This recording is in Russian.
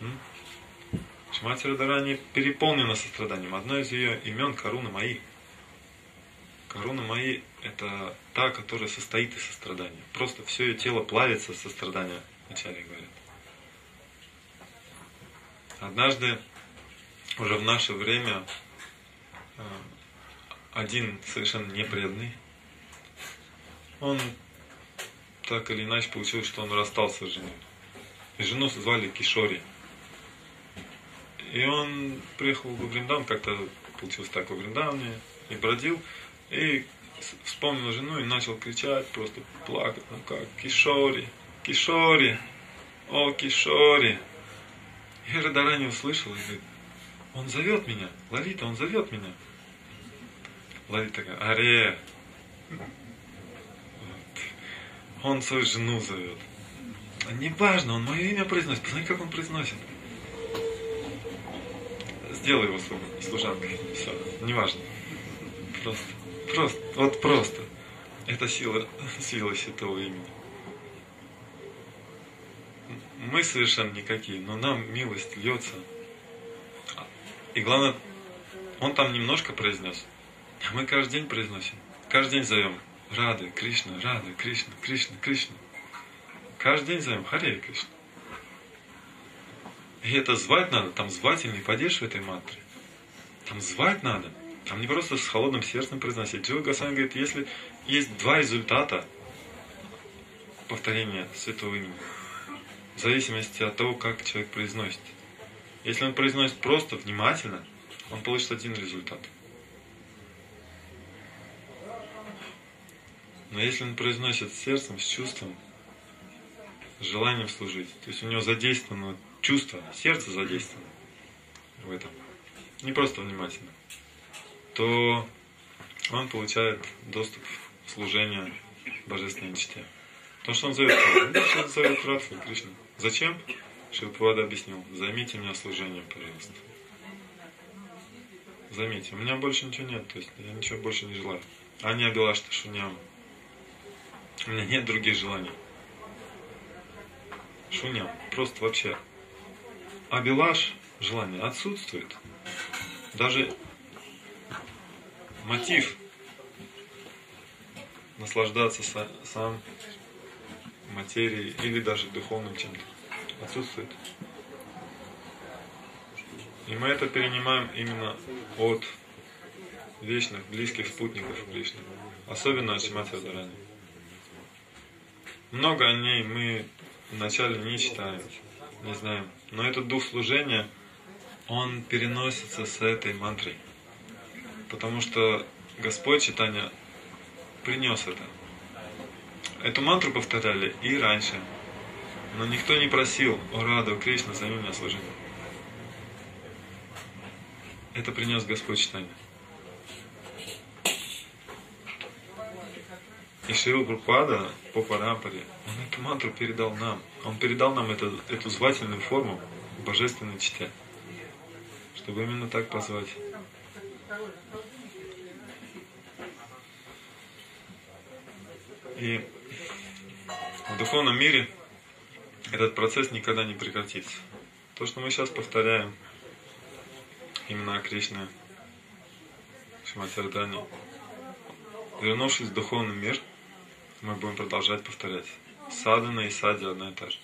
М? Шимати Радарани переполнена состраданием. Одно из ее имен Каруна Маи. Каруна Маи – это та, которая состоит из сострадания. Просто все ее тело плавится от сострадания, вначале говорят. Однажды, уже в наше время, э, один совершенно непреданный, он так или иначе получилось, что он расстался с женой. И жену звали Кишори. И он приехал в Вриндаван, как-то получилось так, в Вриндаване, и бродил, и вспомнил жену и начал кричать, просто плакать, ну как, Кишори, Кишори, о, Кишори. И Радарани услышал и говорит, он зовет меня, Лолита, он зовет меня. Лолита такая, Аре, он свою жену зовет. Неважно, он мое имя произносит. Посмотри, как он произносит. Сделай его служанкой. Все, неважно. Просто, просто, вот просто. Это сила, сила святого имени. Мы совершенно никакие, но нам милость льется. И главное, он там немножко произнес, а мы каждый день произносим. Каждый день зовем. Рады, Кришна, Рады, Кришна, Кришна, Кришна. Каждый день зовем Харе Кришна. И это звать надо, там звательный падеж в этой мантре. Там звать надо. Там не просто с холодным сердцем произносить. Джива Гасвами говорит, если есть два результата повторения святого имени, в зависимости от того, как человек произносит. Если он произносит просто, внимательно, он получит один результат – Но если он произносит сердцем, с чувством, с желанием служить, то есть у него задействовано чувство, сердце задействовано в этом, не просто внимательно, то он получает доступ в служение божественной мечте. То, что он зовет? Он зовет Радху Кришну. Зачем? Шилпавада объяснил. Займите меня служением, пожалуйста. Займите. У меня больше ничего нет, то есть я ничего больше не желаю. А не Абилашта Шуням. У меня нет других желаний. Шуням. Просто вообще. А белаш желание отсутствует. Даже мотив наслаждаться сам материей или даже духовным чем-то отсутствует. И мы это перенимаем именно от вечных, близких спутников Кришны. Особенно от Шимати. Много о ней мы вначале не читаем, не знаем. Но этот дух служения, он переносится с этой мантрой. Потому что Господь читания принес это. Эту мантру повторяли и раньше. Но никто не просил, о Раду, Кришна, займи меня служение. Это принес Господь читание. И Шрила Прупада по парампаре, он эту мантру передал нам. Он передал нам это, эту звательную форму божественной чте, чтобы именно так позвать. И в духовном мире этот процесс никогда не прекратится. То, что мы сейчас повторяем, именно о Кришне, Шиматирдане, вернувшись в духовный мир – мы будем продолжать повторять. Садана и сади одна и та же.